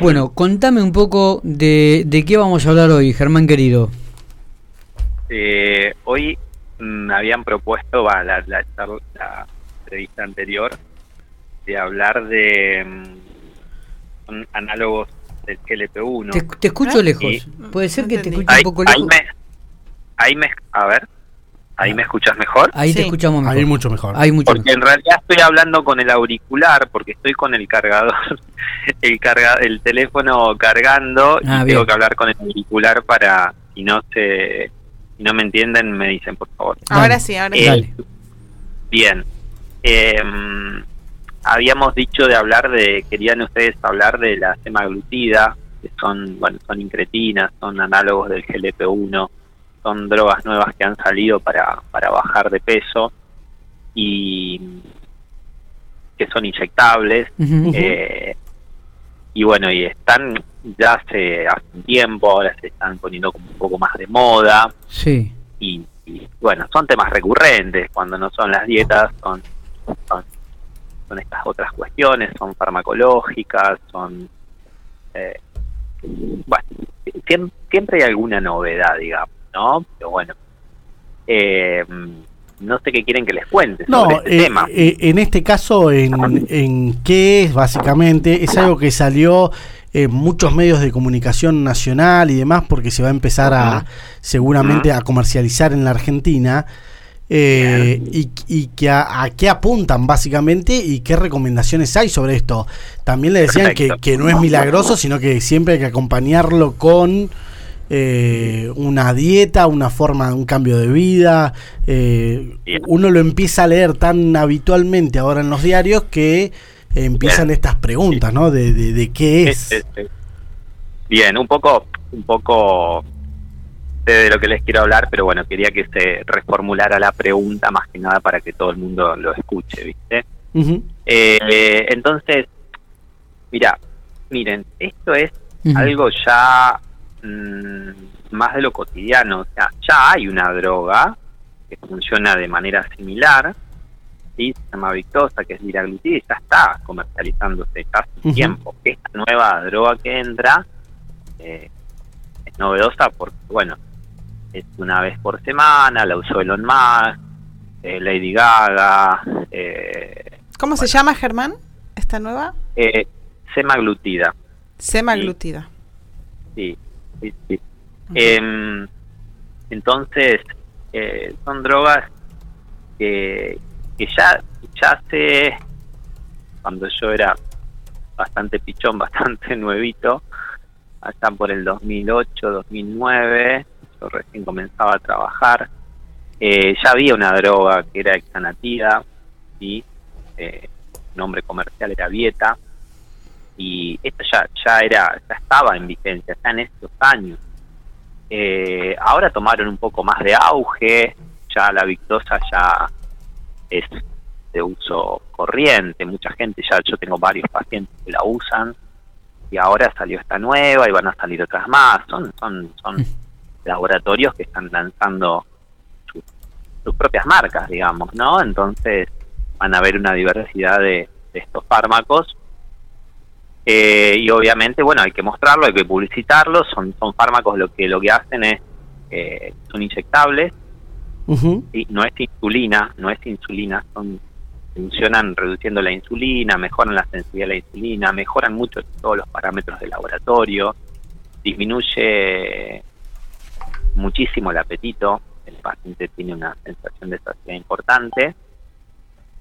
Bueno, contame un poco de, de qué vamos a hablar hoy, Germán querido. Eh, hoy me habían propuesto, va, la, la, la entrevista anterior, de hablar de mm, análogos del GLP-1. Te, te escucho ¿Ah? lejos. Y- Puede ser que te escuche ahí, un poco ahí lejos. me, ahí me, a ver, ahí me escuchas mejor. Ahí te escuchamos mejor. Ahí mucho mejor. Hay mucho Porque en realidad estoy hablando con el auricular, porque estoy con el cargador, el carga, el teléfono cargando y Ah, tengo que hablar con el auricular para, si no se, si no me entienden, me dicen por favor. Ahora Dale. sí, ahora Eh, sí. Dale. Bien. Eh, habíamos dicho de hablar de, querían ustedes hablar de la semaglutida, que son, bueno, son incretinas, son análogos del GLP-1, son drogas nuevas que han salido para, para bajar de peso y que son inyectables. Eh, y bueno, y están ya hace, hace un tiempo, ahora se están poniendo como un poco más de moda Sí. y, y, bueno, son temas recurrentes, cuando no son las dietas, son, son, son estas otras cuestiones, son farmacológicas, son... eh, bueno, siem- siempre hay alguna novedad, digamos, ¿no? Pero bueno, eh, no sé qué quieren que les cuente sobre No, este eh, tema. eh, en este caso, en, en qué es básicamente, es algo que salió en muchos medios de comunicación nacional y demás, porque se va a empezar a seguramente a comercializar en la Argentina. eh, y, y que a, a qué apuntan básicamente y qué recomendaciones hay sobre esto. También le decían que, que no es milagroso, sino que siempre hay que acompañarlo con eh, una dieta, una forma, un cambio de vida. eh, uno lo empieza a leer tan habitualmente ahora en los diarios que empiezan Bien. estas preguntas, ¿no? De, de, de qué es. Bien, un poco, un poco sé de lo que les quiero hablar, pero bueno, quería que se reformulara la pregunta más que nada para que todo el mundo lo escuche, ¿viste? Eh, entonces, mira, miren, esto es algo ya mm, más de lo cotidiano, o sea, ya hay una droga que funciona de manera similar, ¿sí? se llama Victosa, que es liraglutida y ya está comercializándose hace un Ujú. tiempo. Esta nueva droga que entra eh, es novedosa porque, bueno, es una vez por semana, la usó Elon Musk, eh, Lady Gaga, eh, ¿Cómo se llama, Germán? ¿Esta nueva? eh, semaglutida. Semaglutida. Sí, sí, sí. Em, entonces, eh, son drogas que, que ya, ya hace, cuando yo era bastante pichón, bastante nuevito, allá por el 2008, 2009, yo recién comenzaba a trabajar, eh, ya había una droga que era exanatida, y nombre comercial era Vieta, y esto ya ya era ya estaba en vigencia ya en estos años. Eh, ahora tomaron un poco más de auge ya la Victosa ya es de uso corriente mucha gente ya yo tengo varios pacientes que la usan y ahora salió esta nueva y van a salir otras más son son son laboratorios que están lanzando sus, sus propias marcas digamos no entonces van a haber una diversidad de, de estos fármacos eh, y obviamente bueno hay que mostrarlo hay que publicitarlo son son fármacos lo que lo que hacen es eh, son inyectables. ¿sí? no es insulina no es insulina son funcionan reduciendo la insulina mejoran la sensibilidad a la insulina mejoran mucho todos los parámetros del laboratorio disminuye muchísimo el apetito el paciente tiene una sensación de saciedad importante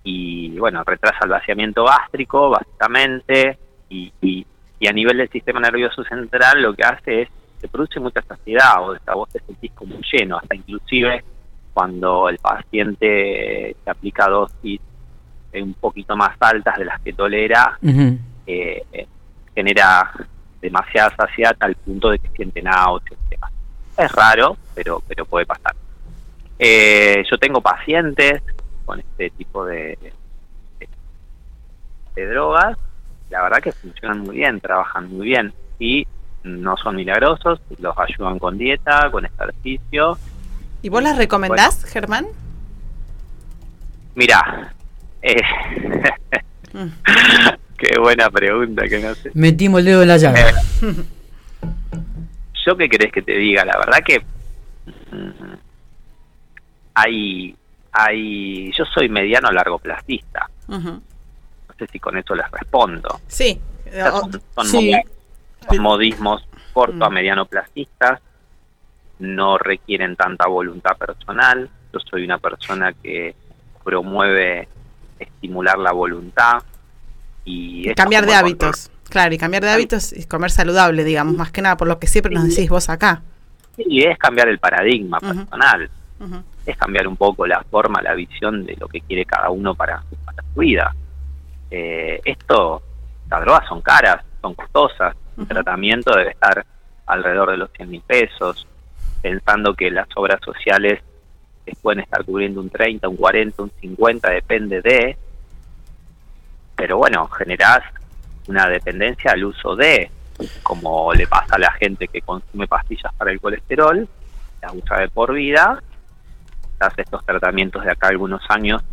y bueno retrasa el vaciamiento gástrico básicamente y, y, y a nivel del sistema nervioso central lo que hace es se produce mucha saciedad o esta vos te sentís como lleno hasta inclusive cuando el paciente se aplica dosis eh, un poquito más altas de las que tolera eh, eh, genera demasiada saciedad al punto de que siente náuseas. Es raro, pero pero puede pasar. Eh, yo tengo pacientes con este tipo de, de, de drogas, la verdad que funcionan muy bien, trabajan muy bien y no son milagrosos, los ayudan con dieta, con ejercicio. ¿Y vos las recomendás, Germán? Mira, eh, Mm. Qué buena pregunta, que no sé. Metimos el dedo en la llaga. Eh, ¿Yo qué querés que te diga? La verdad que mm, hay, hay, yo soy mediano largo plastista. No sé si con eso les respondo. Sí. O sea, O- son, sí. modismos corto a Mm. mediano plastistas, no requieren tanta voluntad personal. Yo soy una persona que promueve estimular la voluntad y cambiar de hábitos. Claro, y cambiar de hábitos y comer saludable, digamos, más que nada por lo que siempre nos decís vos acá. Y es cambiar el paradigma personal, es cambiar un poco la forma, la visión de lo que quiere cada uno para, para su vida. Eh, esto, las drogas son caras, son costosas, el tratamiento debe estar alrededor de los 100 mil pesos, pensando que las obras sociales les pueden estar cubriendo un 30, un 40, un 50, depende de, pero bueno, generás una dependencia al uso de, como le pasa a la gente que consume pastillas para el colesterol, las usa de por vida, quizás estos tratamientos de acá algunos años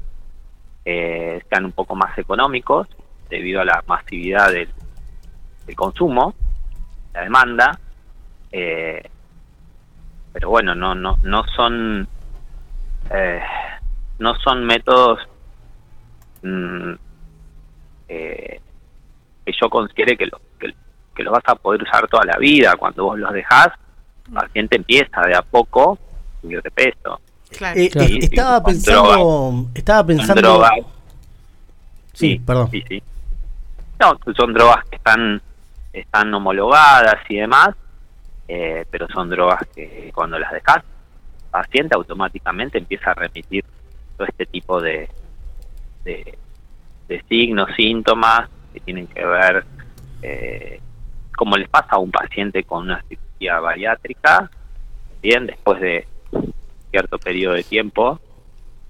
eh, sean un poco más económicos debido a la masividad del, consumo, la demanda, eh, pero bueno, no, no, no son eh, no son métodos mm, eh, que yo considere que lo, que, que vas a poder usar toda la vida. Cuando vos los dejás, el paciente empieza de a poco subir de peso. Claro. Eh, Claro. estaba pensando, estaba Son pensando. drogas. Sí, perdón. Sí, sí. No, son drogas que están, están homologadas y demás, eh, pero son drogas que cuando las dejas, el paciente automáticamente empieza a remitir todo este tipo de, de, de signos, síntomas que tienen que ver, eh, como les pasa a un paciente con una cirugía bariátrica, bien, después de cierto periodo de tiempo,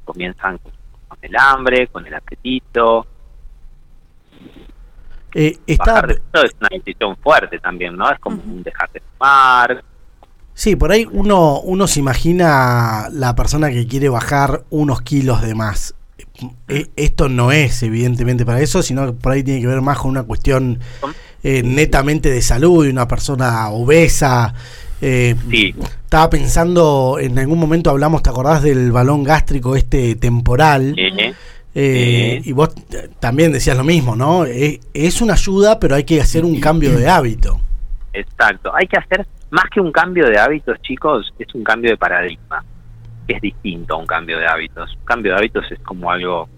comienzan con el hambre, con el apetito, Eh, estaba, bajar de peso es una decisión fuerte también, ¿no? Es como Ujú. un dejar de fumar. Sí, por ahí uno, uno se imagina la persona que quiere bajar unos kilos de más. Eh, Esto no es evidentemente para eso, sino que por ahí tiene que ver más con una cuestión eh, netamente de salud y una persona obesa. Eh, Sí, Estaba pensando, en algún momento hablamos, ¿te acordás del balón gástrico este temporal? eh, Eh, Sí. Y vos también decías lo mismo, ¿no? Eh, es una ayuda, pero hay que hacer un cambio de hábito. exacto. Hay que hacer, más que un cambio de hábitos, chicos, es un cambio de paradigma. Es distinto a un cambio de hábitos. Un cambio de hábitos es como algo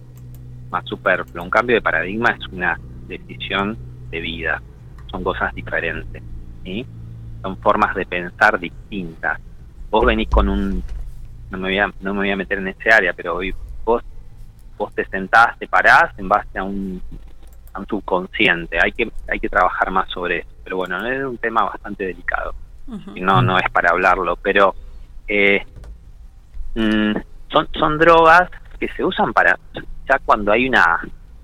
más superfluo. Un cambio de paradigma es una decisión de vida. Son cosas diferentes. ¿sí? Son formas de pensar distintas. Vos venís con un... No me voy a, no me voy a meter en ese área, pero hoy vos vos te sentás, te parás en base a un, a un subconsciente. Hay que hay que trabajar más sobre eso. Pero bueno, es un tema bastante delicado. Y no no es para hablarlo, pero eh, mm, son son drogas que se usan para ya cuando hay una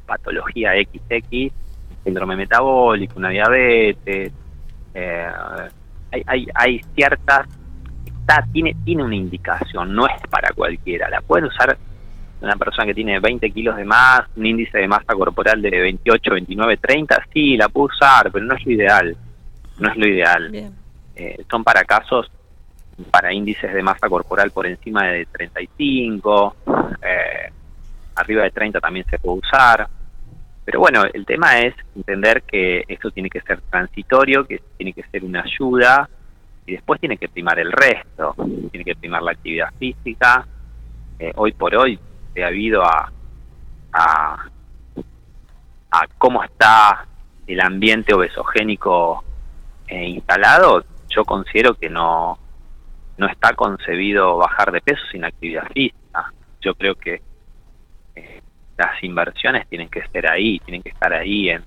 patología XX, síndrome metabólico, una diabetes, eh, hay, hay hay ciertas está tiene tiene una indicación, no es para cualquiera. La pueden usar una persona que tiene 20 kilos de más, un índice de masa corporal de 28, 29, 30, sí, la puede usar, pero no es lo ideal. No es lo ideal. Eh, son para casos, para índices de masa corporal por encima de 35, eh, arriba de 30 también se puede usar. Pero bueno, el tema es entender que esto tiene que ser transitorio, que tiene que ser una ayuda y después tiene que primar el resto, tiene que primar la actividad física. Eh, hoy por hoy, debido a, a, a cómo está el ambiente obesogénico eh, instalado, yo considero que no, no está concebido bajar de peso sin actividad física. Yo creo que las inversiones tienen que ser ahí, tienen que estar ahí en,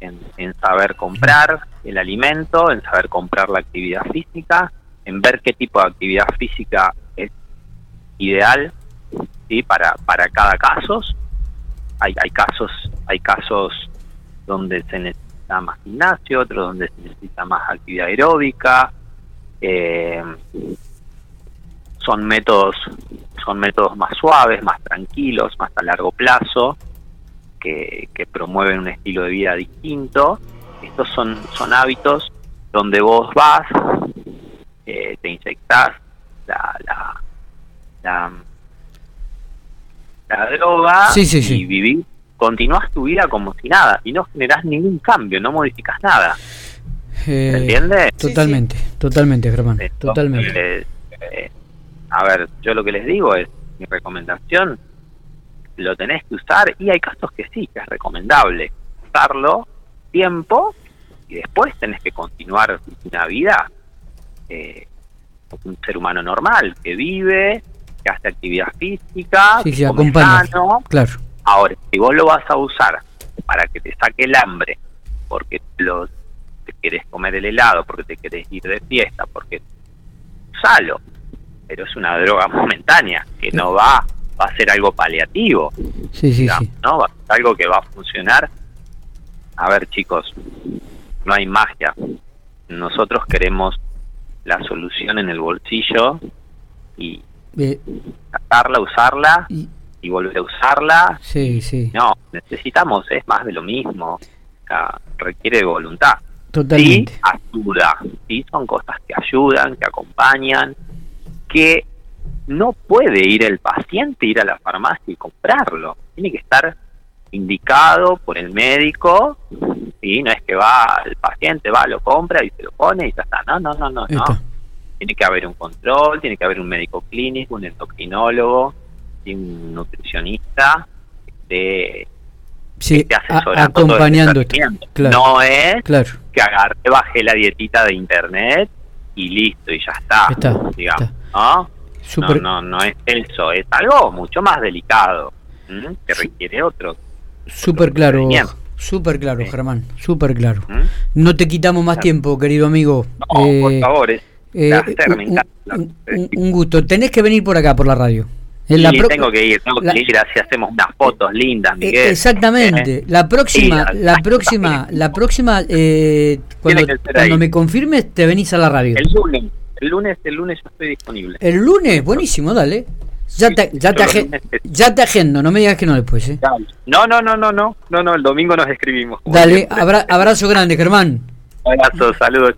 en, saber comprar el alimento, en saber comprar la actividad física, en ver qué tipo de actividad física es ideal ¿sí? para, para cada caso. Hay, hay casos, hay casos donde se necesita más gimnasio, otros donde se necesita más actividad aeróbica. Eh, son métodos, son métodos más suaves, más tranquilos, más a largo plazo, que, que promueven un estilo de vida distinto. Estos son, son hábitos donde vos vas, eh, te inyectás la, la, la, la droga Sí, sí, y vivís, continuás tu vida como si nada y no generás ningún cambio, no modificás nada. Eh, ¿Se entiende? Totalmente, totalmente, Germán. Entonces, Totalmente. eh, a ver, yo lo que les digo es, mi recomendación, lo tenés que usar y hay casos que sí, que es recomendable usarlo tiempo y después tenés que continuar una vida eh, como un ser humano normal, que vive, que hace actividad física, Sí, que sí, come sano. Claro. Ahora, si vos lo vas a usar para que te saque el hambre, porque lo, te querés comer el helado, porque te querés ir de fiesta, porque usalo, pero es una droga momentánea que no va, va a ser algo paliativo, Sí, sí, digamos, sí. ¿no? Va a ser algo que va a funcionar. A ver, chicos, no hay magia. Nosotros queremos la solución en el bolsillo y Eh, sacarla, usarla y- y volver a usarla sí, sí. no, necesitamos, es más de lo mismo. O sea, requiere de voluntad. Totalmente. Sí, ayuda. Sí, son cosas que ayudan, que acompañan, que no puede ir el paciente, ir a la farmacia y comprarlo. Tiene que estar indicado por el médico. Sí, no es que va el paciente, va, lo compra y se lo pone y ya está. No, no, no, no. No. Tiene que haber un control, tiene que haber un médico clínico, un endocrinólogo, y un nutricionista de Sí, que el acompañando. Claro. No es Claro. que agarre, baje la dietita de internet y listo, y ya está. Está, digamos, está. ¿No? Súper- No, no, no es eso, es algo mucho más delicado, ¿m? que requiere otro. Súper claro, súper claro, Sí. Germán, súper claro. No te quitamos más Claro. tiempo, querido amigo. No, Eh, por favor, es eh, placer, me un, encanta. un- un- un gusto. Tenés que venir por acá, por la radio. En Y la pro- tengo que ir, tengo la- que ir, así hacemos unas fotos lindas, Eh, Miguel. Exactamente. ¿eh? La próxima, Sí, la la- próxima, la próxima, eh, cuando, cuando me confirmes, te venís a la radio. El lunes, el lunes, el lunes yo estoy disponible. El lunes, buenísimo, dale. Ya Sí, te, ya te, lunes ya te agendo, no me digas que no después, ¿eh? No, no, no, no, no, no, no, el domingo nos escribimos. Dale, abra- abrazo grande, Germán. Abrazo, saludos.